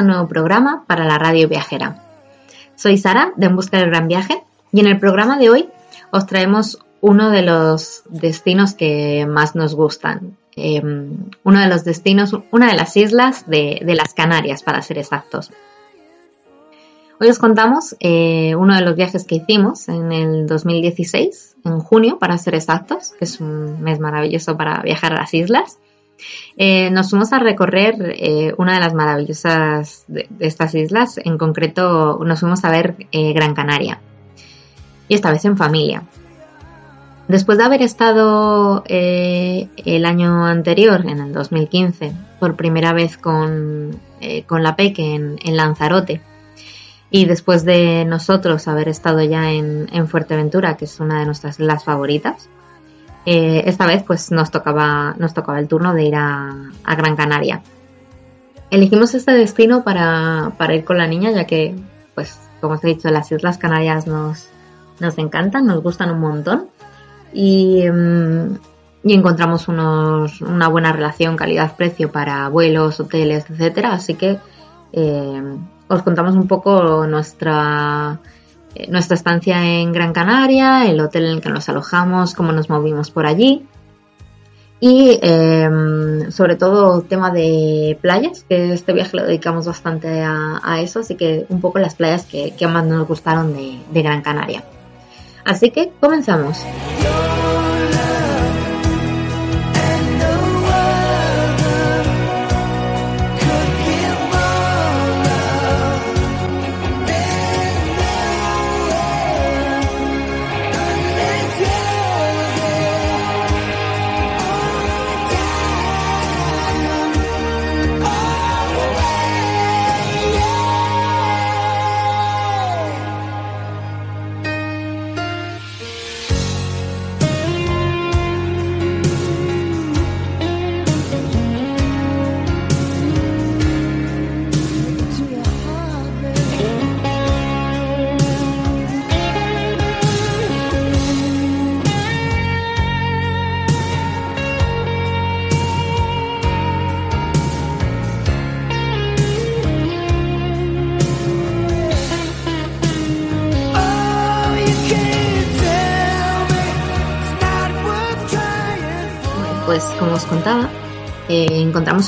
un nuevo programa para la radio viajera. Soy Sara de En Busca del Gran Viaje y en el programa de hoy os traemos uno de los destinos que más nos gustan. Eh, uno de los destinos, una de las islas de, de las Canarias para ser exactos. Hoy os contamos eh, uno de los viajes que hicimos en el 2016, en junio para ser exactos, que es un mes maravilloso para viajar a las islas. Eh, nos fuimos a recorrer eh, una de las maravillosas de, estas islas, en concreto nos fuimos a ver eh, Gran Canaria, y esta vez en familia. Después de haber estado el año anterior, en el 2015, por primera vez con, con la Peque en, en, Lanzarote, y después de nosotros haber estado ya en, en Fuerteventura, que es una de nuestras islas favoritas, eh, esta vez pues nos tocaba, nos tocaba el turno de ir a, Gran Canaria. Elegimos este destino para, para, ir con la niña, ya que, pues, como os he dicho, las Islas Canarias nos, nos encantan, nos gustan un montón. Y, um, y encontramos unos, una buena relación calidad-precio para vuelos, hoteles, etcétera. Así que eh, os contamos un poco nuestra, nuestra estancia en Gran Canaria, el hotel en el que nos alojamos, cómo nos movimos por allí. Y eh, sobre todo tema de playas, que este viaje lo dedicamos bastante a, eso, así que un poco las playas que, más nos gustaron de Gran Canaria. Así que comenzamos.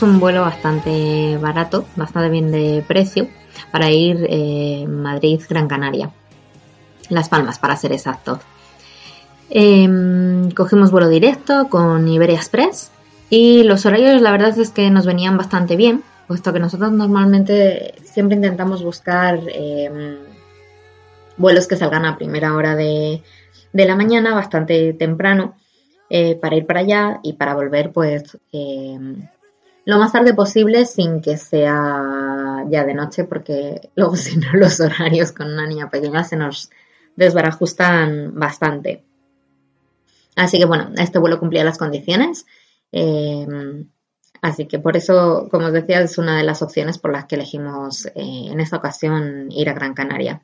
Un vuelo bastante barato, bastante bien de precio, para ir eh, Madrid-Gran Canaria. Las Palmas, para ser exacto. Eh, cogimos vuelo directo con Iberia Express y los horarios la verdad es que nos venían bastante bien, puesto que nosotros normalmente siempre intentamos buscar eh, vuelos que salgan a primera hora de, de la mañana, bastante temprano, eh, para ir para allá y para volver pues eh, lo más tarde posible sin que sea ya de noche porque luego si no los horarios con una niña pequeña se nos desbarajustan bastante. Así que bueno, este vuelo cumplía las condiciones. Eh, así que por eso, como os decía, es una de las opciones por las que elegimos en esta ocasión ir a Gran Canaria.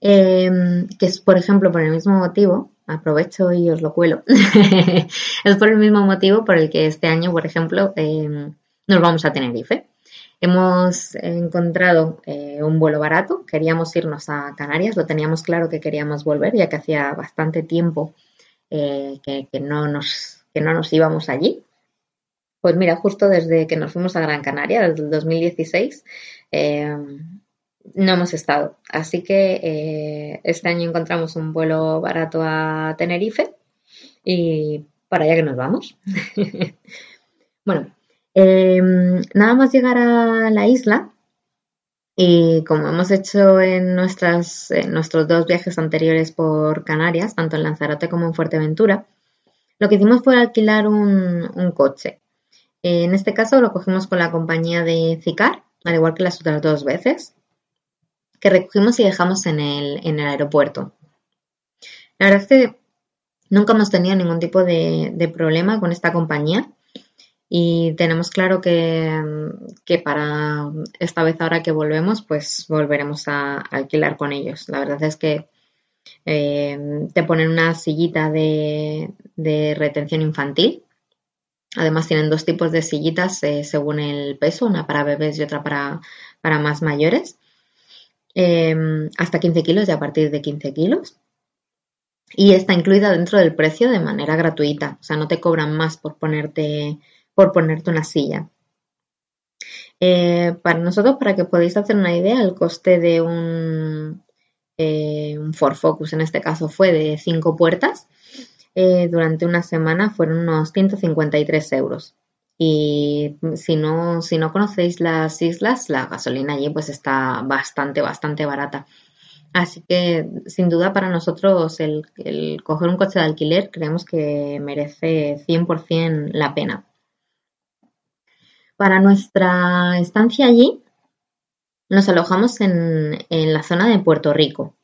que es, por ejemplo, por el mismo motivo aprovecho y os lo cuelo. es por el mismo motivo por el que este año, por ejemplo, eh, nos vamos a Tenerife. Hemos encontrado eh, un vuelo barato, queríamos irnos a Canarias, lo teníamos claro que queríamos volver, ya que hacía bastante tiempo eh, que, no nos, que no nos íbamos allí. Pues mira, justo desde que nos fuimos a Gran Canaria, desde el 2016, no hemos estado. Así que eh, este año encontramos un vuelo barato a Tenerife y para allá que nos vamos. bueno, Eh, nada más llegar a la isla, y como hemos hecho en, nuestras, nuestros dos viajes anteriores por Canarias, tanto en Lanzarote como en Fuerteventura, lo que hicimos fue alquilar un, un coche. En este caso lo cogimos con la compañía de Cicar, al igual que las otras dos veces, que recogimos y dejamos en el, en el aeropuerto. La verdad es que nunca hemos tenido ningún tipo de, problema con esta compañía y tenemos claro que, que, para esta vez ahora que volvemos, pues volveremos a, alquilar con ellos. La verdad es que eh, te ponen una sillita de, de, retención infantil. Además tienen dos tipos de sillitas eh, según el peso, una para bebés y otra para, para más mayores. Eh, hasta 15 kilos y a partir de 15 kilos. Y está incluida dentro del precio de manera gratuita. O sea, no te cobran más por ponerte por ponerte una silla. Eh, para nosotros, para que podáis hacer una idea, el coste de un, eh, Focus en este caso fue de 5 puertas. Eh, durante una semana fueron unos 153 euros. Y si no, si no conocéis las islas, la gasolina allí pues está bastante, bastante barata. Así que sin duda para nosotros el, coger un coche de alquiler creemos que merece 100% la pena. Para nuestra estancia allí, nos alojamos en, en, la zona de Puerto Rico,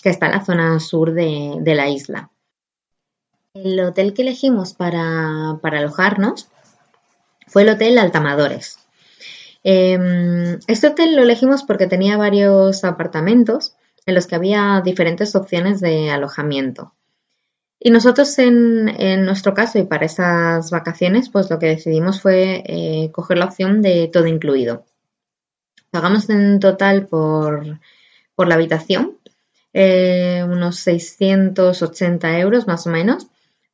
que está en la zona sur de, de la isla. El hotel que elegimos para, para, alojarnos fue el Hotel Altamadores. Eh, este hotel lo elegimos porque tenía varios apartamentos en los que había diferentes opciones de alojamiento. Y nosotros en, en, nuestro caso y para esas vacaciones, pues lo que decidimos fue eh, coger la opción de todo incluido. Pagamos en total por, por la habitación eh, unos 680 euros más o menos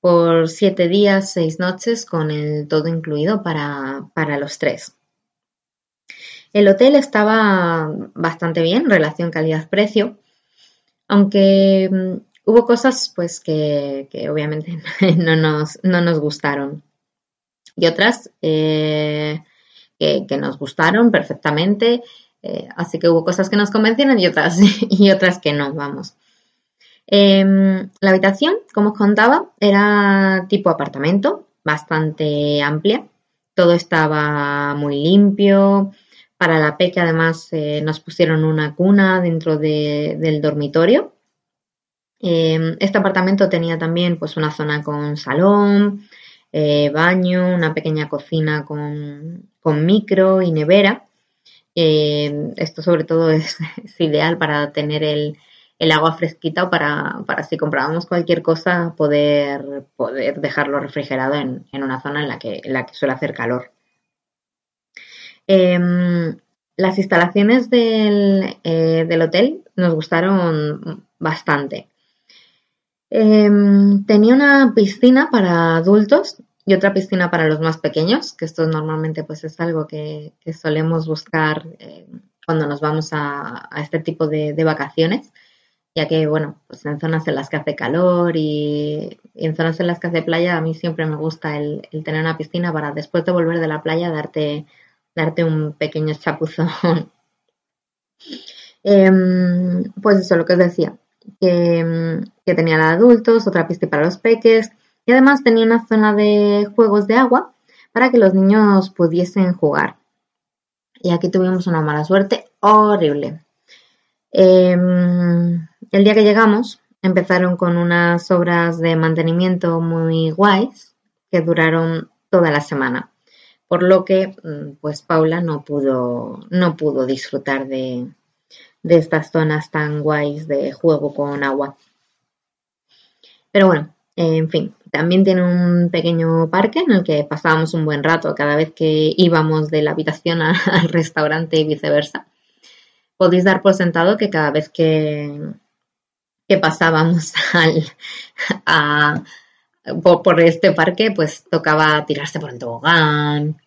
por siete días, seis noches con el todo incluido para, para los tres. El hotel estaba bastante bien, relación calidad-precio, aunque hubo cosas pues que, que obviamente no nos, no nos, gustaron y otras eh, que, que, nos gustaron perfectamente eh, así que hubo cosas que nos convencieron y otras y otras que no vamos eh, la habitación como os contaba era tipo apartamento bastante amplia. Todo estaba muy limpio. Para la peque además eh, nos pusieron una cuna dentro de, del dormitorio. Eh, este apartamento tenía también pues una zona con salón, eh, baño, una pequeña cocina con, con micro y nevera. Eh, esto sobre todo es, ideal para tener el, el agua fresquita para, para, si comprábamos cualquier cosa poder, poder dejarlo refrigerado en, en una zona en la, que, en la que suele hacer calor. Em, las instalaciones del, eh, del hotel nos gustaron bastante. Eh, tenía una piscina para adultos y otra piscina para los más pequeños, que esto normalmente pues es algo que, que solemos buscar eh, cuando nos vamos a, a este tipo de, de, vacaciones, ya que bueno, pues en zonas en las que hace calor y, en zonas en las que hace playa a mí siempre me gusta el, tener una piscina para después de volver de la playa darte, darte un pequeño chapuzón. eh, pues eso, lo que os decía, que, que tenía la de adultos, otra pista para los peques y además tenía una zona de juegos de agua para que los niños pudiesen jugar. Y aquí tuvimos una mala suerte horrible. Eh, el día que llegamos empezaron con unas obras de mantenimiento muy guays que duraron toda la semana. Por lo que, pues Paula no pudo, no pudo disfrutar de, de estas zonas tan guays de juego con agua. Pero bueno, en fin, también tiene un pequeño parque en el que pasábamos un buen rato cada vez que íbamos de la habitación al restaurante y viceversa. Podéis dar por sentado que cada vez que, que pasábamos al, a, por, por, este parque, pues tocaba tirarse por el tobogán,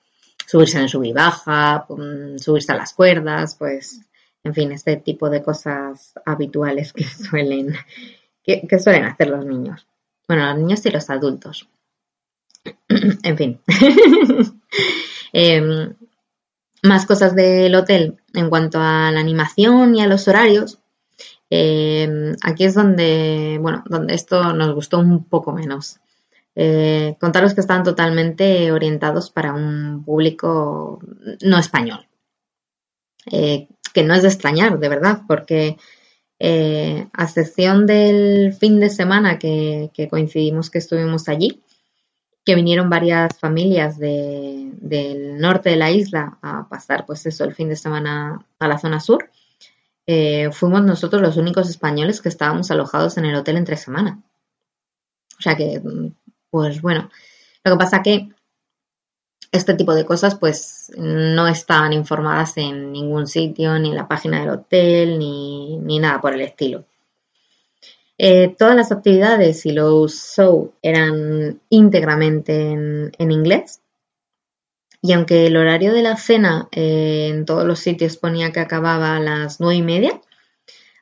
subirse en el baja, mm, subirse a las cuerdas, pues en fin, este tipo de cosas habituales que suelen, que, suelen hacer los niños. Bueno, los niños y los adultos. en fin. Eh, más cosas del hotel en cuanto a la animación y a los horarios. Eh, aquí es donde, bueno, donde esto nos gustó un poco menos. Eh, contaros que estaban totalmente orientados para un público no español. Eh, que no es de extrañar, de verdad, porque a excepción del fin de semana que coincidimos que estuvimos allí, que vinieron varias familias de- del norte de la isla a pasar, pues eso, el fin de semana a la zona sur, eh, fuimos nosotros los únicos españoles que estábamos alojados en el hotel entre semana. O sea que, pues bueno, lo que pasa que este tipo de cosas pues no estaban informadas en ningún sitio, ni en la página del hotel, ni, ni nada por el estilo. Eh, todas las actividades y los shows eran íntegramente en, inglés. Y aunque el horario de la cena eh, en todos los sitios ponía que acababa a las nueve y media,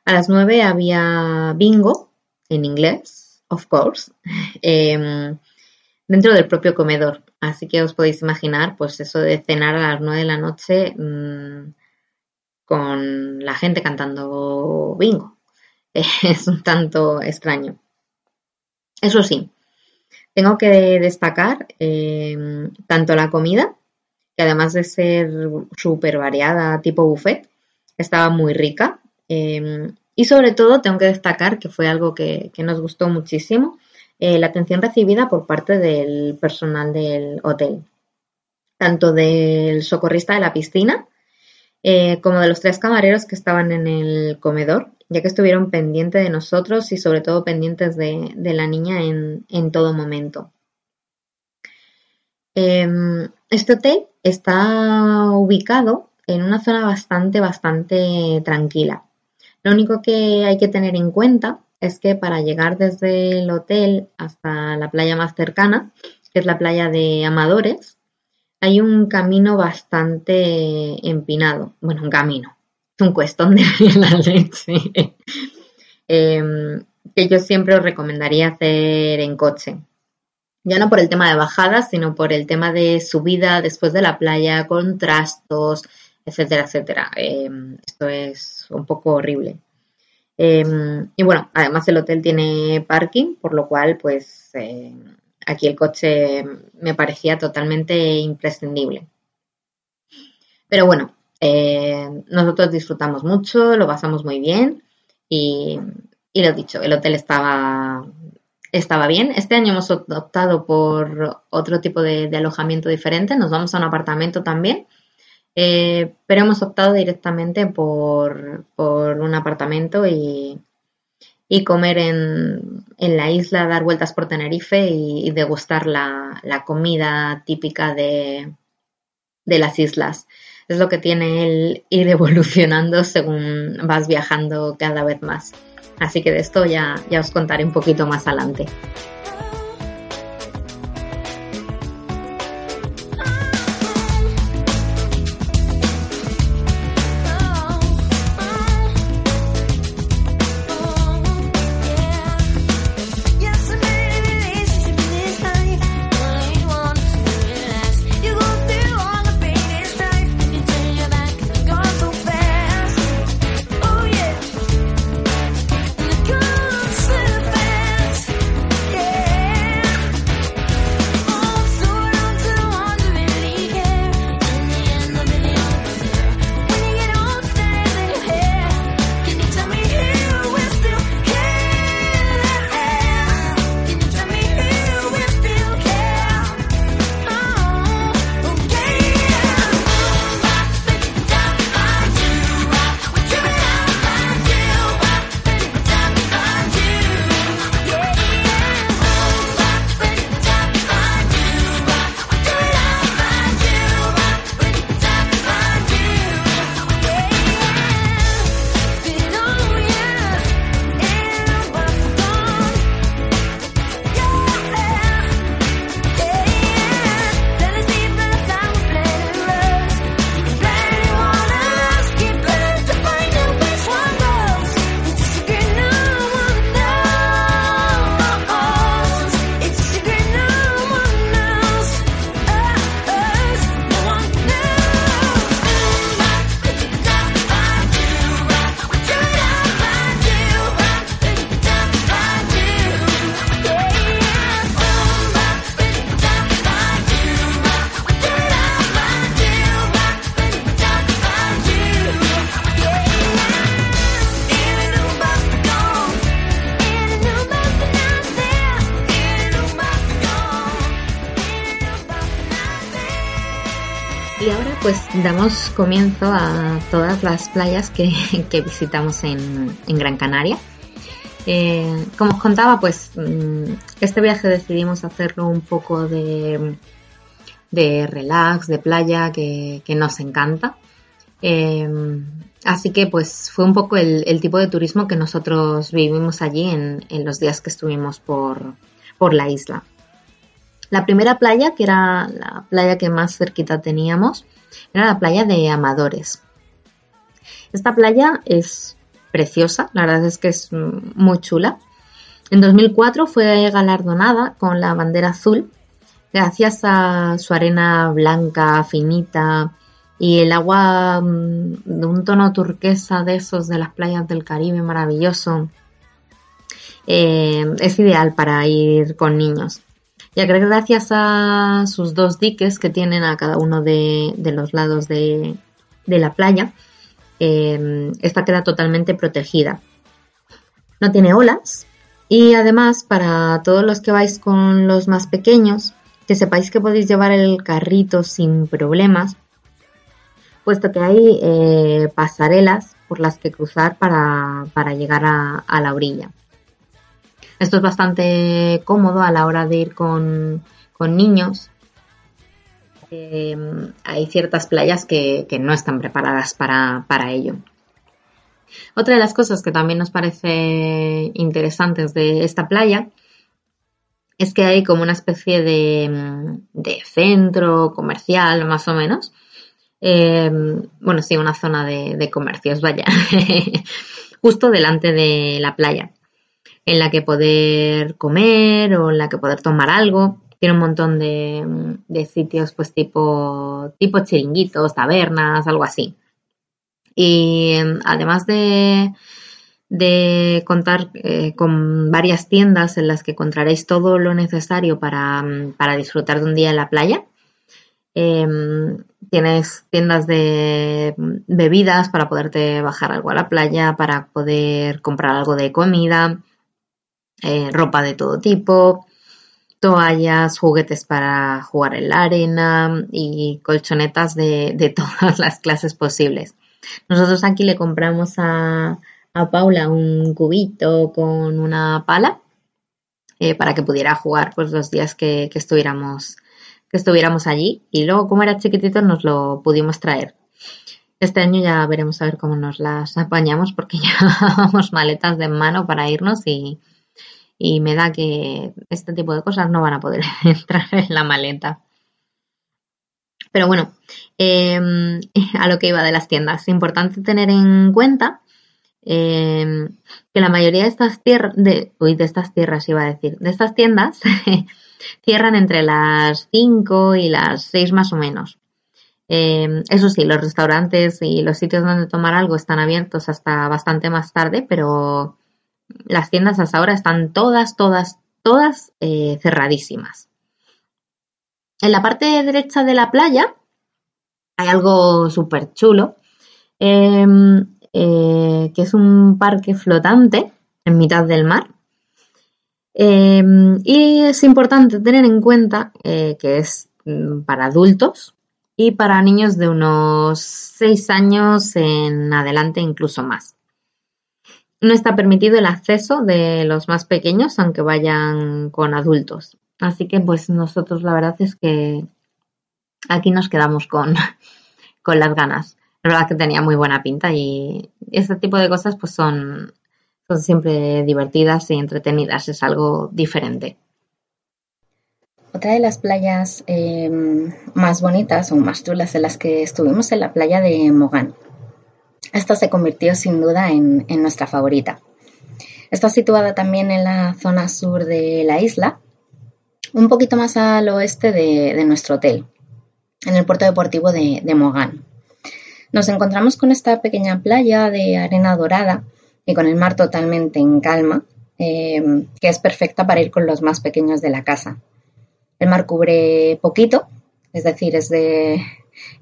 a las nueve había bingo en inglés, of course, em, dentro del propio comedor. Así que os podéis imaginar, pues eso de cenar a las nueve de la noche mm, con la gente cantando bingo. Es un tanto extraño. Eso sí, tengo que destacar em, tanto la comida, que además de ser súper variada, tipo buffet, estaba muy rica. eh, y sobre todo tengo que destacar que fue algo que, que nos gustó muchísimo, eh, la atención recibida por parte del personal del hotel, tanto del socorrista de la piscina eh, como de los tres camareros que estaban en el comedor, ya que estuvieron pendientes de nosotros y sobre todo pendientes de, de la niña en, en todo momento. Em, este hotel está ubicado en una zona bastante, bastante tranquila. Lo único que hay que tener en cuenta es que para llegar desde el hotel hasta la playa más cercana, que es la playa de Amadores, hay un camino bastante empinado. Bueno, un camino. Es un cuestón de la leche. Em, que yo siempre os recomendaría hacer en coche. Ya no por el tema de bajadas, sino por el tema de subida después de la playa, con trastos, etcétera, etcétera. Em, esto es un poco horrible. Em, y bueno, además el hotel tiene parking, por lo cual, pues aquí el coche me parecía totalmente imprescindible. Pero bueno, eh, nosotros disfrutamos mucho, lo pasamos muy bien y, y lo dicho, el hotel estaba, estaba bien. Este año hemos optado por otro tipo de, alojamiento diferente, nos vamos a un apartamento también. Eh, pero hemos optado directamente por, por un apartamento y, y comer en, en, la isla, dar vueltas por Tenerife y, y degustar la, la, comida típica de, de, las islas. Es lo que tiene el ir evolucionando según vas viajando cada vez más. Así que de esto ya, ya os contaré un poquito más adelante. Damos comienzo a todas las playas que, que visitamos en, en Gran Canaria. Eh, como os contaba, pues mm, este viaje decidimos hacerlo un poco de, de relax, de playa, que, que nos encanta. Eh, así que pues fue un poco el, el tipo de turismo que nosotros vivimos allí en, en los días que estuvimos por, por la isla. La primera playa, que era la playa que más cerquita teníamos, era la playa de Amadores. Esta playa es preciosa, la verdad es que es mm, muy chula. En 2004 fue galardonada con la bandera azul gracias a su arena blanca, finita y el agua mm, de un tono turquesa de esos de las playas del Caribe maravilloso. Eh, es ideal para ir con niños ya que gracias a sus dos diques que tienen a cada uno de, los lados de, la playa, eh, esta queda totalmente protegida. No tiene olas y además para todos los que vais con los más pequeños, que sepáis que podéis llevar el carrito sin problemas, puesto que hay eh, pasarelas por las que cruzar para, llegar a la orilla. Esto es bastante cómodo a la hora de ir con, con niños. Eh, hay ciertas playas que, que no están preparadas para, para, ello. Otra de las cosas que también nos parece interesantes de esta playa es que hay como una especie de, de centro comercial, más o menos. Eh, bueno, sí, una zona de, de comercios, vaya, justo delante de la playa en la que poder comer o en la que poder tomar algo. Tiene un montón de, de sitios pues tipo, tipo chiringuitos, tabernas, algo así. Y además de, de contar eh, con varias tiendas en las que encontraréis todo lo necesario para, para disfrutar de un día en la playa. Eh, tienes tiendas de bebidas para poderte bajar algo a la playa, para poder comprar algo de comida, eh, ropa de todo tipo, toallas, juguetes para jugar en la arena y colchonetas de, de todas las clases posibles. Nosotros aquí le compramos a, a Paula un cubito con una pala eh, para que pudiera jugar pues los días que, que, estuviéramos que estuviéramos allí y luego como era chiquitito nos lo pudimos traer. Este año ya veremos a ver cómo nos las apañamos porque ya vamos maletas de mano para irnos y, y me da que este tipo de cosas no van a poder entrar en la maleta. Pero bueno, eh, a lo que iba de las tiendas, importante tener en cuenta eh, que la mayoría de estas tierras, uy, de estas tierras iba a decir, de estas tiendas cierran entre las 5 y las 6 más o menos. Eh, eso sí, los restaurantes y los sitios donde tomar algo están abiertos hasta bastante más tarde, pero las tiendas hasta ahora están todas, todas, todas eh, cerradísimas. En la parte derecha de la playa hay algo súper chulo, eh, eh, que es un parque flotante en mitad del mar. Em, y es importante tener en cuenta eh, que es mm, para adultos y para niños de unos 6 años en adelante, incluso más. No está permitido el acceso de los más pequeños, aunque vayan con adultos. Así que pues nosotros la verdad es que aquí nos quedamos con, con las ganas. La verdad que tenía muy buena pinta y este tipo de cosas pues son, son siempre divertidas y entretenidas, es algo diferente. Otra de las playas eh, más bonitas o más chulas en las que estuvimos en la playa de Mogán. Esta se convirtió sin duda en, nuestra favorita. Está situada también en la zona sur de la isla, un poquito más al oeste de, nuestro hotel, en el puerto deportivo de, Mogán. Nos encontramos con esta pequeña playa de arena dorada y con el mar totalmente en calma, eh, que es perfecta para ir con los más pequeños de la casa. El mar cubre poquito, es decir, es de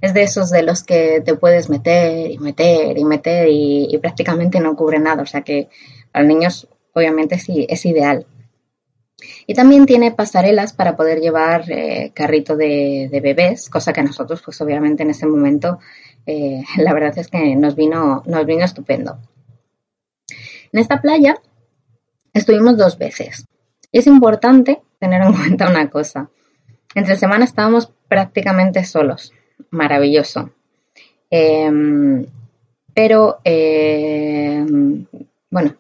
es de esos de los que te puedes meter y meter y meter y, prácticamente no cubre nada. O sea que para niños obviamente sí es ideal. Y también tiene pasarelas para poder llevar eh, carrito de, de bebés, cosa que a nosotros, pues obviamente en ese momento, eh, la verdad es que nos vino, nos vino estupendo. En esta playa estuvimos dos veces. Y es importante tener en cuenta una cosa. Entre semana estábamos prácticamente solos. Maravilloso. Em, pero, em, bueno,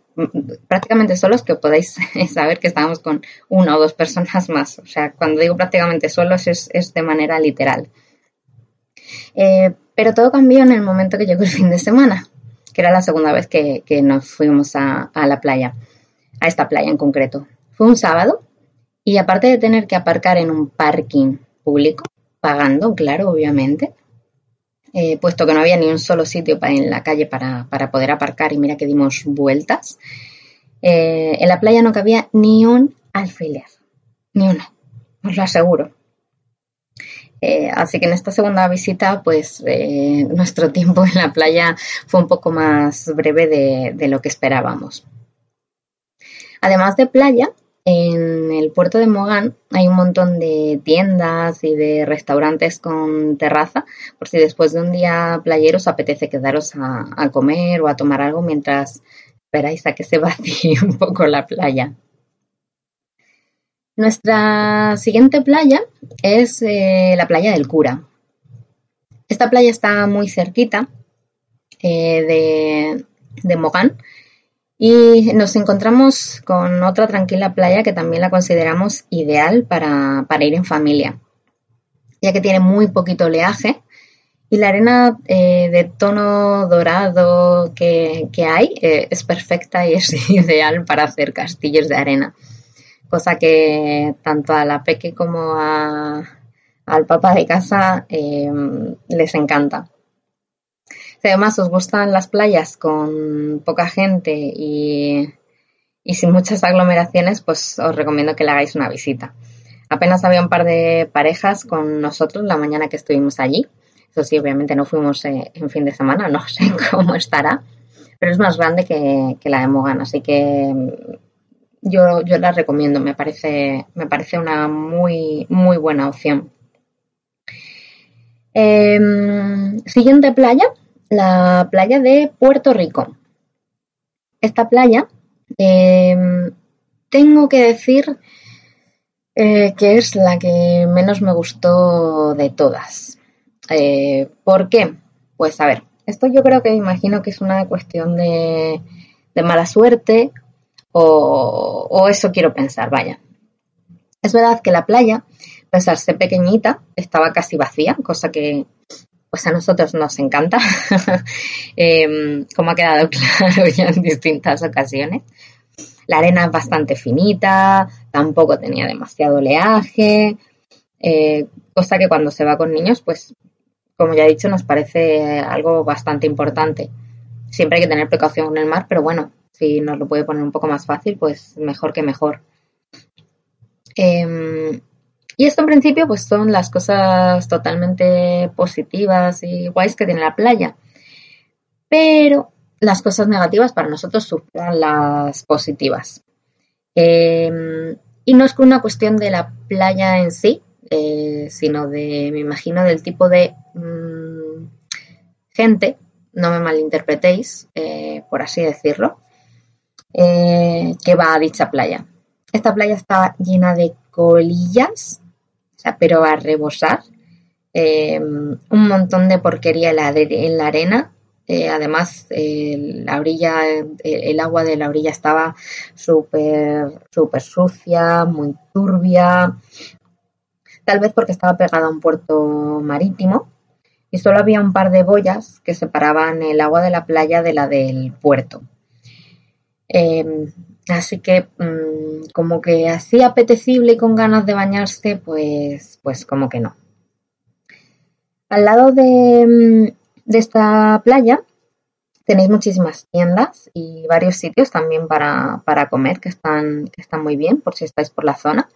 prácticamente solos que podéis saber que estábamos con una o dos personas más. O sea, cuando digo prácticamente solos es, de manera literal. Eh, pero todo cambió en el momento que llegó el fin de semana, que era la segunda vez que, que nos fuimos a, a la playa, a esta playa en concreto. Fue un sábado y aparte de tener que aparcar en un parking público, pagando, claro, obviamente, eh, puesto que no había ni un solo sitio en la calle para, para poder aparcar y mira que dimos vueltas, eh, en la playa no cabía ni un alfiler, ni uno, os lo aseguro. Eh, así que en esta segunda visita, pues nuestro tiempo en la playa fue un poco más breve de lo que esperábamos. Además de playa, en el puerto de Mogán hay un montón de tiendas y de restaurantes con terraza, por si después de un día playero os apetece quedaros a, comer o a tomar algo mientras esperáis a que se vacíe un poco la playa. Nuestra siguiente playa es eh, la playa del Cura. Esta playa está muy cerquita eh, de, de Mogán y nos encontramos con otra tranquila playa que también la consideramos ideal para, para ir en familia, ya que tiene muy poquito oleaje y la arena eh, de tono dorado que, que hay eh, es perfecta y es ideal para hacer castillos de arena, cosa que tanto a la peque como a, al papá de casa eh, les encanta. Si además os gustan las playas con poca gente y, y sin muchas aglomeraciones, pues os recomiendo que le hagáis una visita. Apenas había un par de parejas con nosotros la mañana que estuvimos allí. Eso sí, obviamente no fuimos eh, en fin de semana, no sé cómo estará, pero es más grande que, que la de Mogan, así que mm, yo, yo la recomiendo, me parece, me parece una muy, muy buena opción. Em, siguiente playa, la playa de Puerto Rico. Esta playa, em, tengo que decir eh, que es la que menos me gustó de todas. Eh, ¿Por qué? Pues a ver, esto yo creo que imagino que es una cuestión de, mala suerte o, o eso quiero pensar, vaya. Es verdad que la playa, ser pequeñita, estaba casi vacía, cosa que pues a nosotros nos encanta, eh, como ha quedado claro ya en distintas ocasiones. La arena es bastante finita, tampoco tenía demasiado oleaje, eh, cosa que cuando se va con niños, pues como ya he dicho, nos parece algo bastante importante. Siempre hay que tener precaución con el mar, pero bueno, si nos lo puede poner un poco más fácil, pues mejor que mejor. Eh, y esto en principio pues son las cosas totalmente positivas y guays que tiene la playa. Pero las cosas negativas para nosotros superan las positivas. Eh, y no es una cuestión de la playa en sí, eh, sino de, me imagino, del tipo de mmm, gente, no me malinterpretéis, eh, por así decirlo, eh, que va a dicha playa. Esta playa está llena de colillas, pero a rebosar, eh, un montón de porquería en la, en la arena. Eh, además, la orilla, el, el, agua de la orilla estaba súper, súper sucia, muy turbia. Tal vez porque estaba pegada a un puerto marítimo y solo había un par de boyas que separaban el agua de la playa de la del puerto. Eh, así que mmm, como que así apetecible y con ganas de bañarse, pues, pues como que no. Al lado de, de esta playa tenéis muchísimas tiendas y varios sitios también para, para comer que están, están muy bien por si estáis por la zona.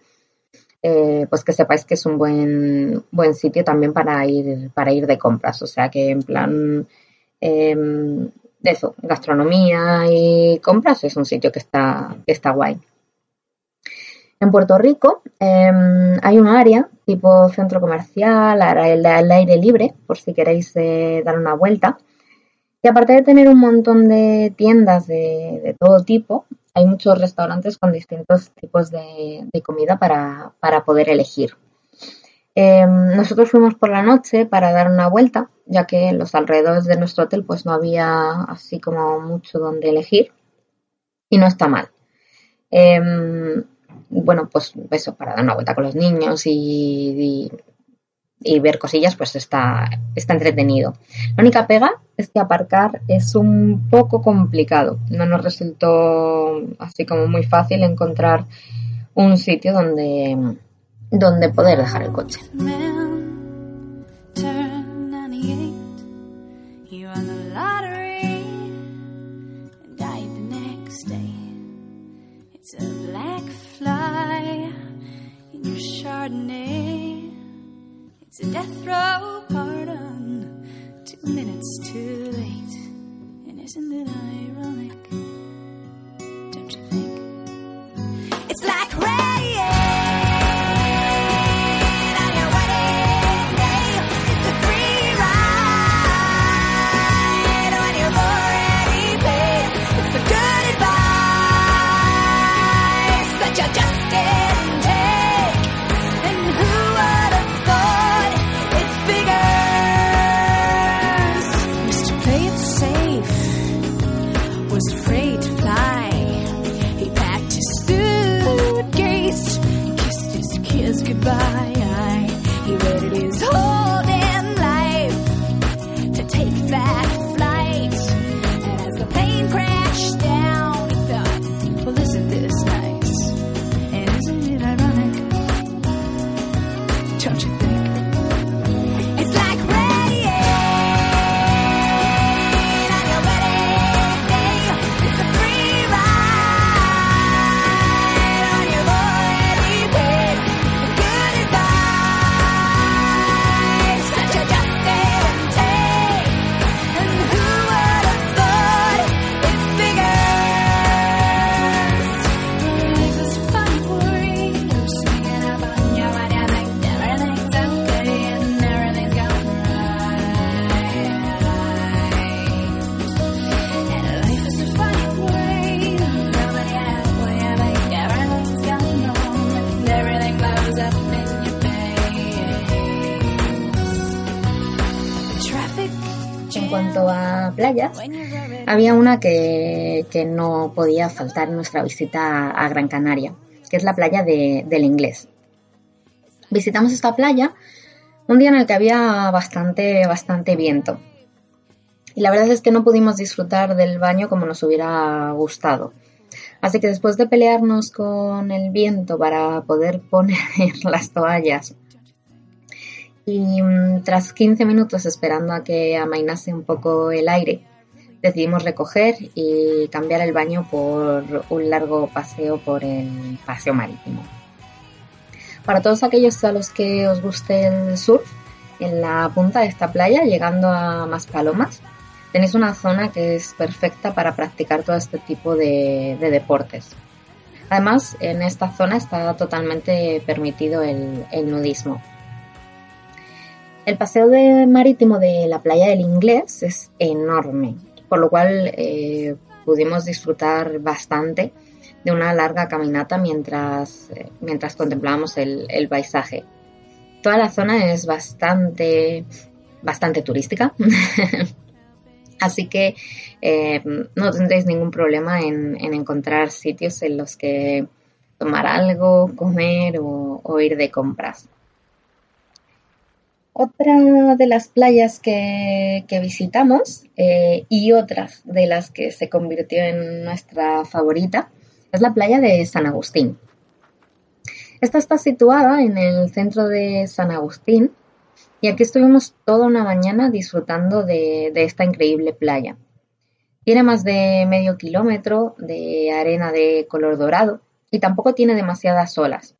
Eh, pues que sepáis que es un buen, buen sitio también para ir, para ir de compras. O sea que en plan eh, de eso, gastronomía y compras es un sitio que está, que está guay. En Puerto Rico eh, hay un área tipo centro comercial, al aire libre, por si queréis eh, dar una vuelta. Y aparte de tener un montón de tiendas de, de todo tipo, hay muchos restaurantes con distintos tipos de, de comida para, para poder elegir. Eh, nosotros fuimos por la noche para dar una vuelta, ya que en los alrededores de nuestro hotel pues no había así como mucho donde elegir y no está mal. Eh, bueno, pues eso, para dar una vuelta con los niños y ver cosillas, pues está, está entretenido. La única pega es que aparcar es un poco complicado. No nos resultó así como muy fácil encontrar un sitio donde, donde poder dejar el coche. Man turned 98. Había una que, no podía faltar en nuestra visita a Gran Canaria, que es la playa de- del Inglés. Visitamos esta playa un día en el que había bastante, bastante viento. Y la verdad es que no pudimos disfrutar del baño como nos hubiera gustado. Así que después de pelearnos con el viento para poder poner las toallas y mm, tras 15 minutos esperando a que amainase un poco el aire, decidimos recoger y cambiar el baño por un largo paseo por el paseo marítimo. Para todos aquellos a los que os guste el surf, en la punta de esta playa, llegando a Maspalomas, tenéis una zona que es perfecta para practicar todo este tipo de, de deportes. Además, en esta zona está totalmente permitido el, el nudismo. El paseo de marítimo de la playa del Inglés es enorme, por lo cual eh, pudimos disfrutar bastante de una larga caminata mientras, eh, mientras contemplábamos el, paisaje. Toda la zona es bastante, bastante turística, así que eh, no tendréis ningún problema en, en encontrar sitios en los que tomar algo, comer o ir de compras. Otra de las playas que, que visitamos eh, y otra de las que se convirtió en nuestra favorita es la playa de San Agustín. Esta está situada en el centro de San Agustín y aquí estuvimos toda una mañana disfrutando de, de esta increíble playa. Tiene más de medio kilómetro de arena de color dorado y tampoco tiene demasiadas olas.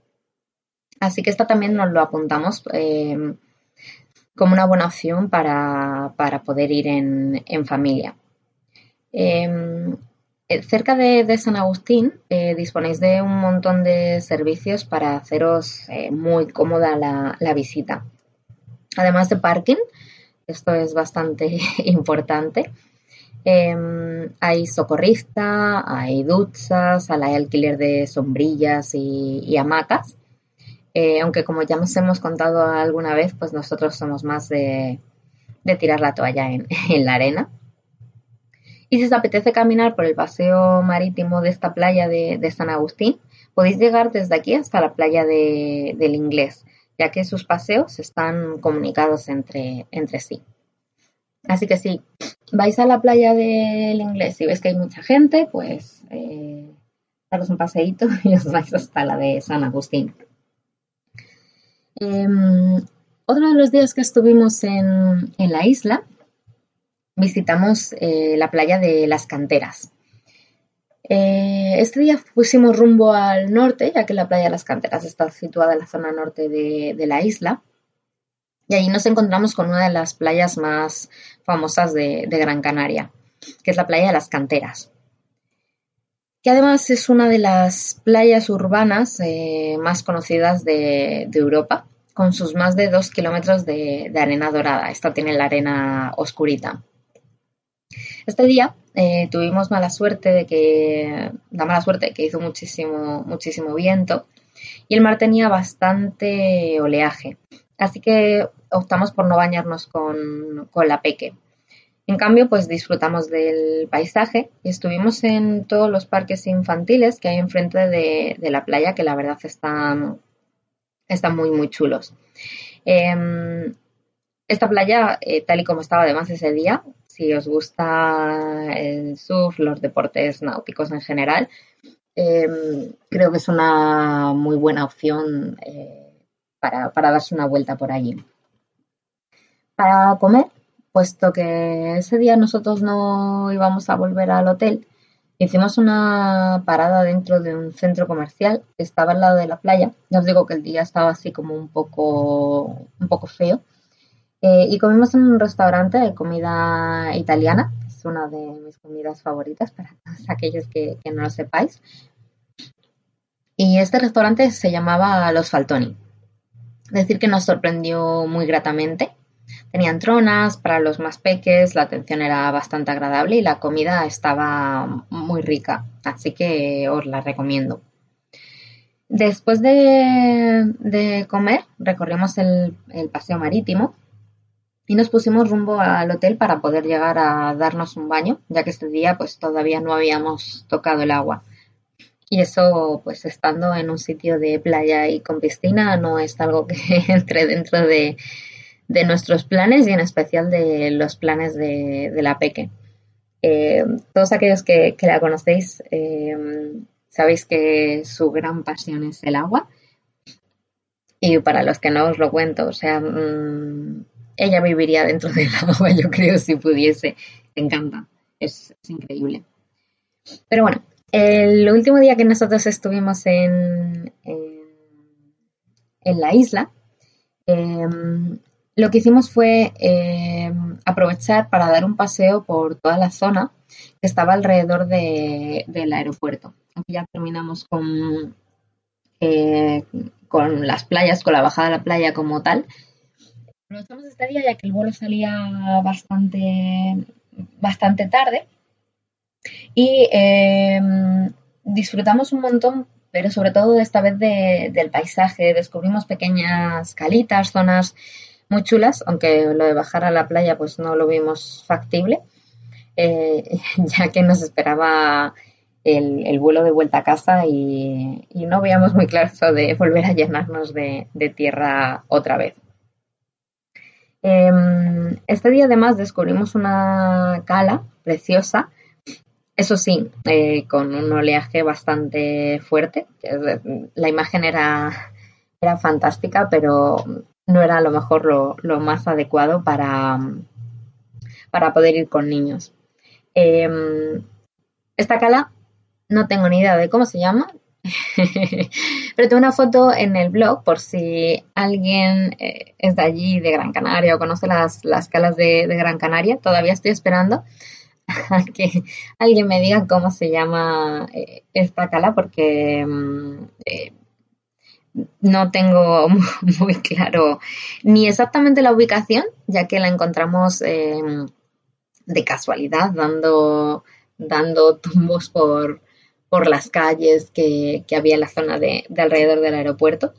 Así que esta también nos lo apuntamos eh, como una buena opción para, para poder ir en, en familia. Eh, eh, cerca de, San Agustín eh, disponéis de un montón de servicios para haceros eh, muy cómoda la, visita. Además de parking, esto es bastante importante. Em, hay socorrista, hay duchas, hay alquiler de sombrillas y, hamacas. Aunque como ya nos hemos contado alguna vez, pues nosotros somos más de, tirar la toalla en la arena. Y si os apetece caminar por el paseo marítimo de esta playa de, San Agustín, podéis llegar desde aquí hasta la playa del Inglés, ya que sus paseos están comunicados entre, entre sí. Así que si vais a la playa del Inglés y veis que hay mucha gente, pues eh, daros un paseíto y os vais hasta la de San Agustín. Em, otro de los días que estuvimos en, en la isla visitamos eh, la playa de las canteras. Eh, este día pusimos rumbo al norte, ya que la playa de las canteras está situada en la zona norte de, la isla. Y allí nos encontramos con una de las playas más famosas de, Gran Canaria, que es la playa de las canteras. Que además es una de las playas urbanas eh, más conocidas de, Europa, con sus más de dos kilómetros de, de arena dorada. Esta tiene la arena oscurita. Este día eh, tuvimos mala suerte de que, la mala suerte que hizo muchísimo, muchísimo viento y el mar tenía bastante oleaje. Así que optamos por no bañarnos con, la peque. En cambio, pues disfrutamos del paisaje y estuvimos en todos los parques infantiles que hay enfrente de, la playa, que la verdad están, están muy, muy chulos. Em, esta playa, eh, tal y como estaba además ese día, si os gusta el surf, los deportes náuticos en general, em, creo que es una muy buena opción eh, para, darse una vuelta por allí. Para comer, puesto que ese día nosotros no íbamos a volver al hotel, hicimos una parada dentro de un centro comercial que estaba al lado de la playa. Ya os digo que el día estaba así como un poco, un poco feo eh, y comimos en un restaurante de comida italiana, es una de mis comidas favoritas para todos aquellos que, no lo sepáis. Y este restaurante se llamaba Los Faltoni. Decir, que nos sorprendió muy gratamente. Tenían tronas para los más peques, la atención era bastante agradable y la comida estaba muy rica, así que os la recomiendo. Después de, comer, recorrimos el paseo marítimo y nos pusimos rumbo al hotel para poder llegar a darnos un baño, ya que este día pues todavía no habíamos tocado el agua. Y eso, pues estando en un sitio de playa y con piscina, no es algo que entre dentro de, nuestros planes y en especial de los planes de, la Peque. Eh, todos aquellos que, la conocéis eh, sabéis que su gran pasión es el agua. Y para los que no os lo cuento, o sea, mm, ella viviría dentro del agua, yo creo, si pudiese. Me encanta, es, increíble. Pero bueno, el último día que nosotros estuvimos en, en, la isla, em, lo que hicimos fue em, aprovechar para dar un paseo por toda la zona que estaba alrededor del aeropuerto. Aquí ya terminamos con, eh, con las playas, con la bajada de la playa como tal, Aprovechamos este día ya que el vuelo salía bastante, bastante tarde y em, disfrutamos un montón, pero sobre todo esta vez del paisaje. Descubrimos pequeñas calitas, zonas muy chulas, aunque lo de bajar a la playa pues no lo vimos factible, eh, ya que nos esperaba el, vuelo de vuelta a casa y, no veíamos muy claro eso de volver a llenarnos de tierra otra vez. Em, este día además descubrimos una cala preciosa, eso sí, eh, con un oleaje bastante fuerte. La imagen era, era fantástica, pero no era a lo mejor lo, más adecuado para, para poder ir con niños. Em, esta cala no tengo ni idea de cómo se llama, Pero tengo una foto en el blog por si alguien eh, es de allí, de Gran Canaria, o conoce las, las calas de, Gran Canaria. Todavía estoy esperando a que alguien me diga cómo se llama eh, esta cala porque mm, eh, no tengo muy claro ni exactamente la ubicación, ya que la encontramos eh, de casualidad dando, dando tumbos por, por las calles que, que había en la zona de, de alrededor del aeropuerto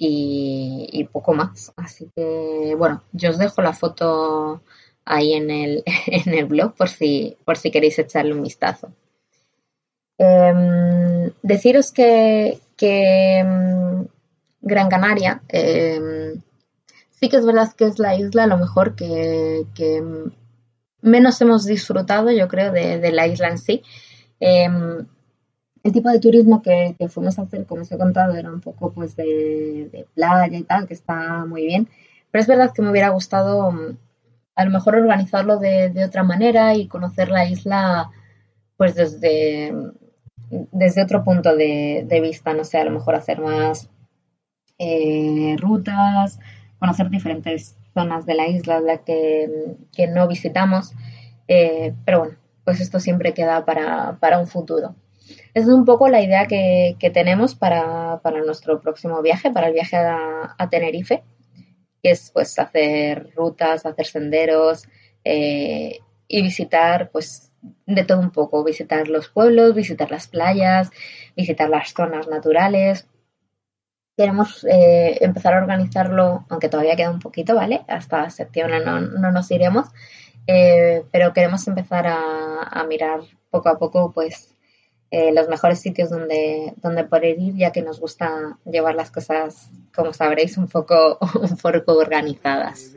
y, poco más. Así que, bueno, yo os dejo la foto ahí en el, en el blog por si, por si queréis echarle un vistazo. Eh, deciros que, que mm, Gran Canaria eh, sí que es verdad que es la isla a lo mejor que, menos hemos disfrutado, yo creo, de, la isla en sí. Eh, el tipo de turismo que, fuimos a hacer, como os he contado, era un poco pues de, playa y tal, que está muy bien. Pero es verdad que me hubiera gustado a lo mejor organizarlo de, de otra manera y conocer la isla pues desde, desde otro punto de, de, vista, no sé, a lo mejor hacer más eh, rutas, conocer diferentes zonas de la isla la que, que no visitamos, eh, pero bueno, pues esto siempre queda para, para un futuro. Es un poco la idea que, que tenemos para, para, nuestro próximo viaje, para el viaje a, a Tenerife que es pues hacer rutas, hacer senderos eh, y visitar pues de todo un poco, visitar los pueblos, visitar las playas, visitar las zonas naturales. Queremos eh, empezar a organizarlo, aunque todavía queda un poquito, ¿vale? Hasta septiembre no, no nos iremos, eh, pero queremos empezar a, a mirar poco a poco pues eh, los mejores sitios donde, donde poder ir, ya que nos gusta llevar las cosas, como sabréis, un poco, un poco organizadas.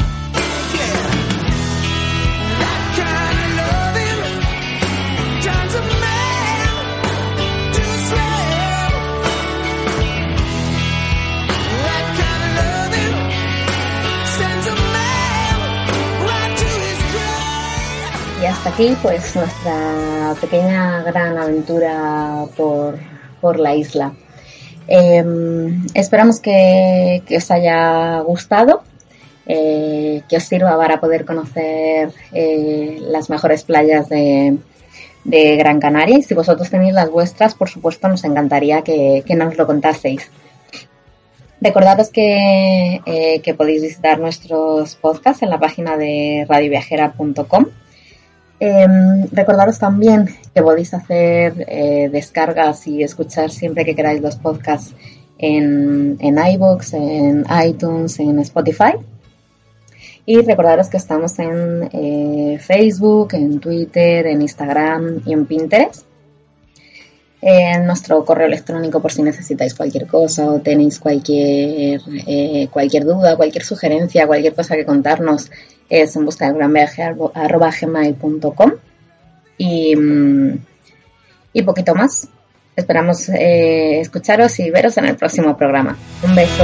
Hasta aquí pues nuestra pequeña gran aventura por, por la isla. Eh, esperamos que, que, os haya gustado, eh, que os sirva para poder conocer eh, las mejores playas de, de, Gran Canaria y si vosotros tenéis las vuestras, por supuesto nos encantaría que, que nos lo contaseis. Recordaros que, eh, que podéis visitar nuestros podcasts en la página de radioviajera.com eh, recordaros también que podéis hacer eh, descargas y escuchar siempre que queráis los podcasts en, en iBooks, en iTunes, en Spotify. Y recordaros que estamos en eh, Facebook, en Twitter, en Instagram y en Pinterest. En nuestro correo electrónico por si necesitáis cualquier cosa o tenéis cualquier, eh, cualquier duda, cualquier sugerencia, cualquier cosa que contarnos, es en busca del gran viaje arroba gmail.com y, y poquito más. Esperamos eh, escucharos y veros en el próximo programa. Un beso.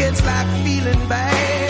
it's like feeling bad.